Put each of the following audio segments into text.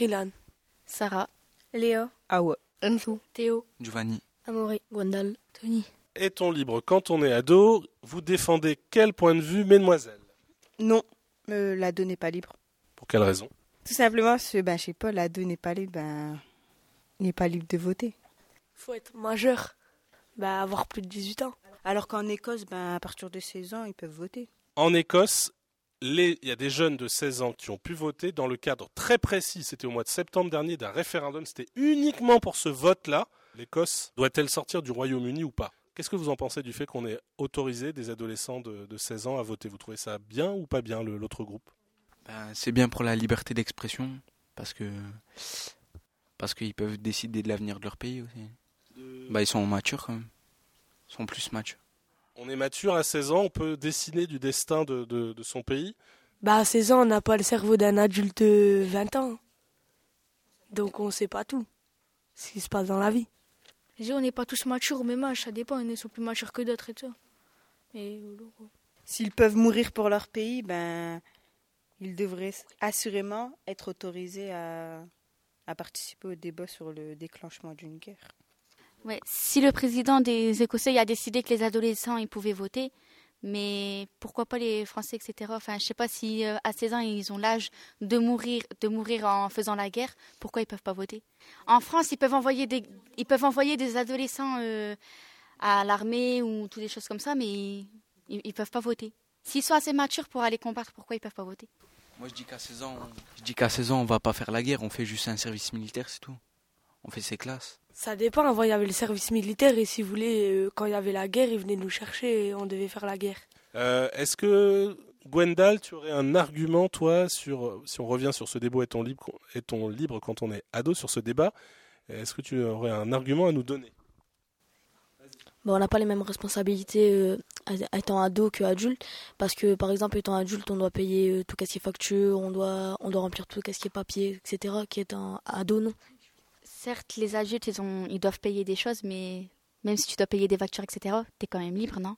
Trilan. Sarah. Léo. Awa. Enzo. Théo. Giovanni. Amaury. Gwendal. Tony. Est-on libre quand on est ado? Vous défendez quel point de vue, mesdemoiselles? Non, euh, l'ado n'est pas libre. Pour quelle raison? Tout simplement parce que, ben, je sais pas, l'ado n'est pas libre, ben, il n'est pas libre de voter. Faut être majeur. Bah, avoir plus de 18 ans. Alors qu'en Écosse, ben, à partir de 16 ans, ils peuvent voter. En Écosse, les- il y a des jeunes de 16 ans qui ont pu voter dans le cadre très précis, c'était au mois de septembre dernier, d'un référendum. C'était uniquement pour ce vote-là. L'Écosse doit-elle sortir du Royaume-Uni ou pas? Qu'est-ce que vous en pensez du fait qu'on ait autorisé des adolescents de, de 16 ans à voter? Vous trouvez ça bien ou pas bien, l'autre groupe? Ben, c'est bien pour la liberté d'expression parce que parce qu'ils peuvent décider de l'avenir de leur pays aussi. Bah, ils sont matures quand même. Ils sont plus matures. On est mature à 16 ans, on peut dessiner du destin de, de- de son pays. Bah, à 16 ans, on n'a pas le cerveau d'un adulte de 20 ans. Donc, on sait pas tout. Ce qui se passe dans la vie. Dis, on n'est pas tous matures au même âge, ça dépend, ils sont plus matures que d'autres et tout. Quoi. S'ils peuvent mourir pour leur pays, ben, ils devraient assurément être autorisés à, à participer au débat sur le déclenchement d'une guerre. Si le président des Écossais a décidé que les adolescents ils pouvaient voter, mais pourquoi pas les Français, etc. Enfin, je sais pas si euh, à 16 ans ils ont l'âge de mourir, de mourir en faisant la guerre. Pourquoi ils peuvent pas voter? En France, ils peuvent envoyer des, ils peuvent envoyer des adolescents euh, à l'armée ou toutes des choses comme ça, mais ils, ils peuvent pas voter. S'ils sont assez matures pour aller combattre, pourquoi ils peuvent pas voter? Moi je dis qu'à 16 ans, je dis qu'à 16 ans on va pas faire la guerre, on fait juste un service militaire, c'est tout. On fait ses classes. Ça dépend. Avant, il y avait le service militaire et si vous voulez, euh, quand il y avait la guerre, ils venaient nous chercher et on devait faire la guerre. Euh, Est-ce que, Gwendal, tu aurais un argument, toi, sur, si on revient sur ce débat est-on libre, est-on libre quand on est ado, sur ce débat Est-ce que tu aurais un argument à nous donner? Bon, on n'a pas les mêmes responsabilités euh, à- étant ado que adulte parce que par exemple étant adulte on doit payer euh, tout ce qui est facture on doit on doit remplir tout ce qui est papier etc qui est un ado non? Certes, les adultes, ils, ont, ils doivent payer des choses, mais même si tu dois payer des factures, etc., tu es quand même libre, non?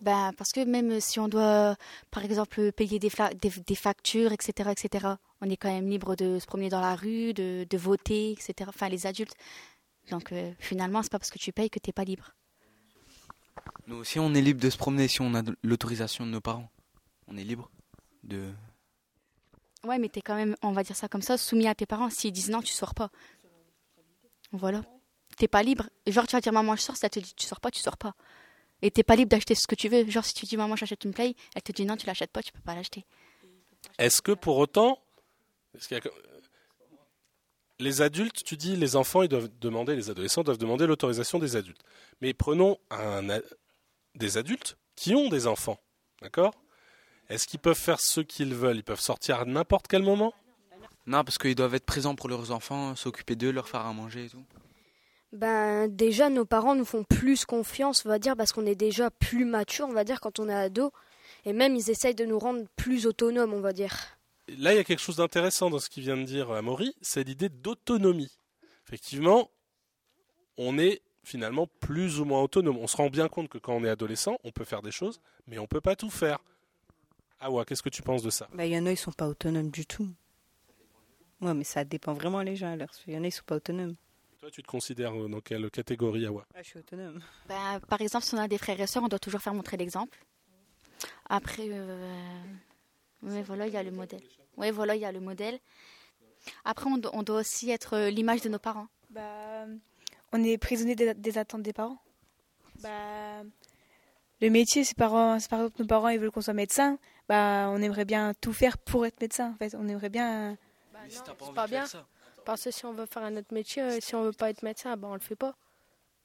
Ben, Parce que même si on doit, par exemple, payer des, fla- des, des factures, etc., etc., on est quand même libre de se promener dans la rue, de, de voter, etc., enfin les adultes. Donc euh, finalement, c'est pas parce que tu payes que tu pas libre. Nous aussi on est libre de se promener si on a l'autorisation de nos parents. On est libre de. Ouais, mais tu es quand même, on va dire ça comme ça, soumis à tes parents. S'ils disent non, tu sors pas. Voilà. T'es pas libre. Genre, tu vas dire maman, je sors, si elle te dit tu sors pas, tu sors pas. Et t'es pas libre d'acheter ce que tu veux. Genre, si tu dis maman, j'achète une play, elle te dit non, tu l'achètes pas, tu peux pas l'acheter. Est-ce que pour autant, les adultes, tu dis les enfants, ils doivent demander, les adolescents doivent demander l'autorisation des adultes. Mais prenons des adultes qui ont des enfants, d'accord? Est-ce qu'ils peuvent faire ce qu'ils veulent? Ils peuvent sortir à n'importe quel moment? Non, parce qu'ils doivent être présents pour leurs enfants, s'occuper d'eux, leur faire à manger et tout. Ben déjà nos parents nous font plus confiance, on va dire, parce qu'on est déjà plus mature, on va dire, quand on est ado. Et même ils essayent de nous rendre plus autonomes, on va dire. Là, il y a quelque chose d'intéressant dans ce qu'il vient de dire Amaury, c'est l'idée d'autonomie. Effectivement, on est finalement plus ou moins autonome. On se rend bien compte que quand on est adolescent, on peut faire des choses, mais on peut pas tout faire. Awa, qu'est-ce que tu penses de ça? Ben, il y en a, ils sont pas autonomes du tout. Ouais, mais ça dépend vraiment les gens. Alors, il y en a, ils sont pas autonomes. Toi, tu te considères euh, dans quelle catégorie, Awa? Ah, je suis autonome. Ben, par exemple, si on a des frères et sœurs, on doit toujours faire montrer l'exemple. Après, euh... voilà, il y a le modèle. Ouais, voilà, il y a le modèle. Après, on, do- on doit aussi être euh, l'image de nos parents. Bah, on est prisonnier des, des attentes des parents. Bah, le métier, c'est par, c'est par exemple nos parents ils veulent qu'on soit médecin. Bah, on aimerait bien tout faire pour être médecin. En fait, on aimerait bien. C'est pas bien. Parce que si on veut faire un autre métier, euh, si on veut pas être médecin, bah on le fait pas.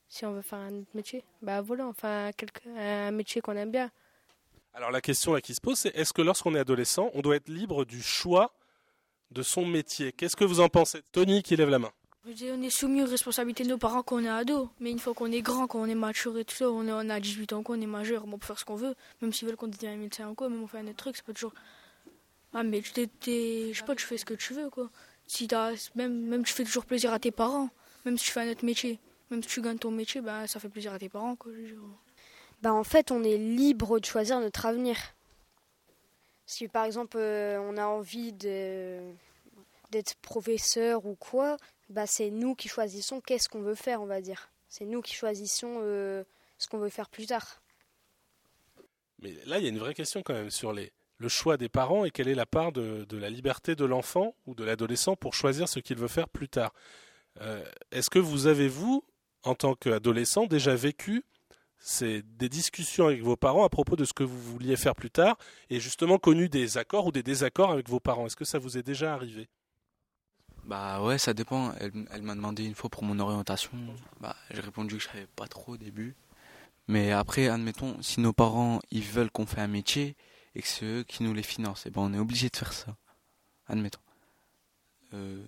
Si on veut faire un autre métier, bah voilà, enfin quelque, un métier qu'on aime bien. Alors la question là qui se pose, c'est est-ce que lorsqu'on est adolescent, on doit être libre du choix de son métier? Qu'est-ce que vous en pensez? Tony qui lève la main. Je dis, on est soumis aux responsabilités de nos parents quand on est ado. Mais une fois qu'on est grand, quand on est mature et tout ça, on, est, on a 18 ans, qu'on est majeur, on peut faire ce qu'on veut. Même s'ils veulent qu'on devienne médecin ou quoi, même on fait un autre truc, c'est pas toujours. Ah, mais tu t'es- t'es- je sais pas, tu fais ce que tu veux, quoi. Si t'as, même, même tu fais toujours plaisir à tes parents, même si tu fais un autre métier. Même si tu gagnes ton métier, bah, ça fait plaisir à tes parents, quoi. je. Ben en fait on est libre de choisir notre avenir. Si par exemple euh, on a envie de d'être professeur ou quoi, bah c'est nous qui choisissons qu'est-ce qu'on veut faire, on va dire. C'est nous qui choisissons euh, ce qu'on veut faire plus tard. Mais là, il y a une vraie question quand même sur les, le choix des parents et quelle est la part de, la liberté de l'enfant ou de l'adolescent pour choisir ce qu'il veut faire plus tard. Euh, est-ce que vous avez, vous, en tant qu'adolescent, déjà vécu des discussions avec vos parents à propos de ce que vous vouliez faire plus tard et justement connu des accords ou des désaccords avec vos parents? Est-ce que ça vous est déjà arrivé? Bah ouais, ça dépend. Elle, m'a demandé une fois pour mon orientation. Bah, j'ai répondu que je savais pas trop au début. Mais après, admettons, si nos parents ils veulent qu'on fasse un métier et que c'est eux qui nous les financent, et eh ben on est obligé de faire ça. Admettons. Euh,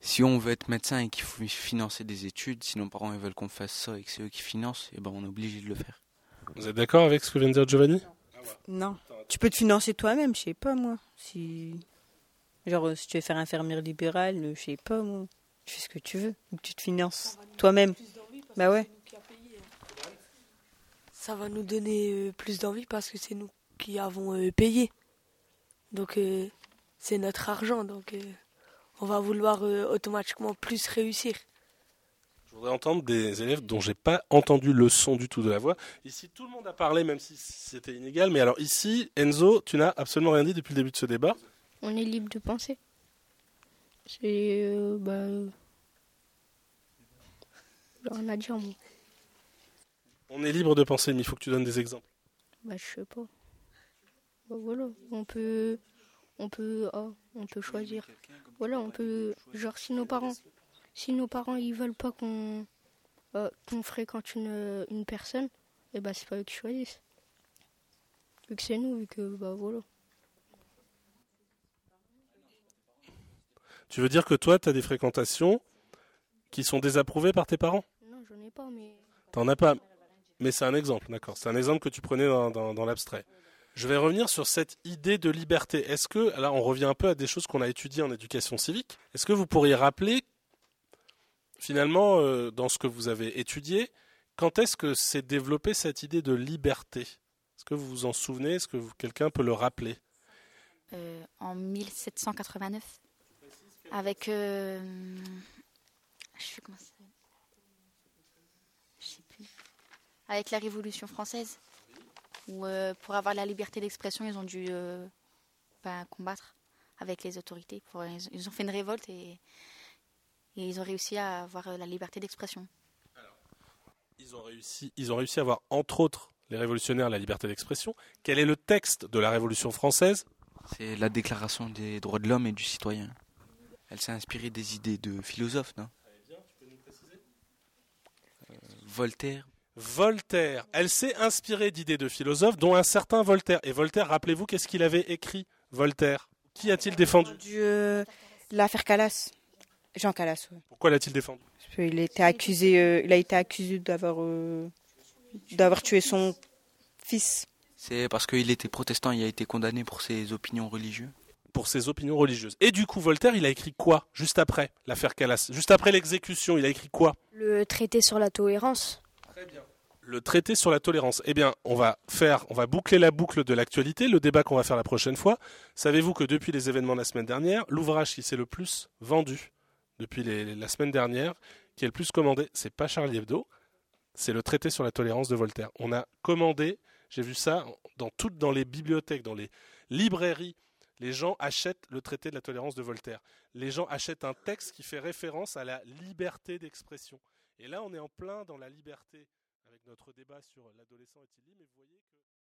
si on veut être médecin et qu'il faut financer des études, si nos parents veulent qu'on fasse ça et que c'est eux qui financent, et eh ben on est obligé de le faire. Vous êtes d'accord avec ce que vient de dire Giovanni? Non. Tu peux te financer toi-même, je sais pas moi. Si genre si tu veux faire infirmière libérale, je sais pas moi. Tu fais ce que tu veux, tu te finances toi-même. Bah ouais. Ça va nous donner euh, plus d'envie parce que c'est nous qui avons euh, payé. Donc euh, c'est notre argent donc on va vouloir euh, automatiquement plus réussir. Je voudrais entendre des élèves dont j'ai pas entendu le son du tout de la voix. Ici, tout le monde a parlé, même si c'était inégal. Mais alors ici, Enzo, tu n'as absolument rien dit depuis le début de ce débat. On est libre de penser. C'est euh, bah, rien à dire. Moi. On est libre de penser, mais il faut que tu donnes des exemples. Bah, je sais pas. Bah, voilà, on peut on peut, oh, on peut choisir. Voilà, on peut, genre si nos parents, si nos parents ils veulent pas qu'on euh, qu'on fréquente une, une personne, et eh ben c'est pas eux qui choisissent. Vu que c'est nous, vu que bah voilà. Tu veux dire que toi, tu as des fréquentations qui sont désapprouvées par tes parents? Non, j'en ai pas, mais. T'en as pas, mais c'est un exemple, d'accord. C'est un exemple que tu prenais dans, dans, dans l'abstrait. Je vais revenir sur cette idée de liberté. Est-ce que, là on revient un peu à des choses qu'on a étudiées en éducation civique, est-ce que vous pourriez rappeler, finalement, euh, dans ce que vous avez étudié, quand est-ce que s'est développée cette idée de liberté? Est-ce que vous vous en souvenez? Est-ce que quelqu'un peut le rappeler? Euh, En 1789, avec... Euh, je sais comment ça Je sais plus. Avec la Révolution française où euh, pour avoir la liberté d'expression, ils ont dû euh, ben, combattre avec les autorités. ils ont fait une révolte et, ils ont réussi à avoir euh, la liberté d'expression. Ils ont, réussi, ils ont réussi à avoir, entre autres, les révolutionnaires, la liberté d'expression. Quel est le texte de la Révolution française? C'est la Déclaration des droits de l'homme et du citoyen. Elle s'est inspirée des idées de philosophes, non? Voltaire, Voltaire. Elle s'est inspirée d'idées de philosophes, dont un certain Voltaire. Et Voltaire, rappelez-vous, qu'est-ce qu'il avait écrit, Voltaire? Qui a-t-il défendu? Euh, L'affaire Calas. Jean Calas. Pourquoi l'a-t-il défendu? Était accusé, euh, il a été accusé d'avoir, euh, d'avoir tué son fils. C'est parce qu'il était protestant, il a été condamné pour ses opinions religieuses pour ses opinions religieuses. Et du coup, Voltaire, il a écrit quoi juste après l'affaire Calas Juste après l'exécution, il a écrit quoi? Le traité sur la tolérance. Très bien le traité sur la tolérance. Eh bien, on va faire, boucler la boucle de l'actualité, le débat qu'on va faire la prochaine fois. Savez-vous que depuis les événements de la semaine dernière, l'ouvrage qui s'est le plus vendu depuis la semaine dernière, qui est le plus commandé, c'est pas Charlie Hebdo, c'est le traité sur la tolérance de Voltaire. On a commandé, j'ai vu ça dans toutes les bibliothèques, dans les librairies, les gens achètent le traité de la tolérance de Voltaire. Les gens achètent un texte qui fait référence à la liberté d'expression. Et là, on est en plein dans la liberté avec notre débat sur l'adolescent est-il mais vous voyez que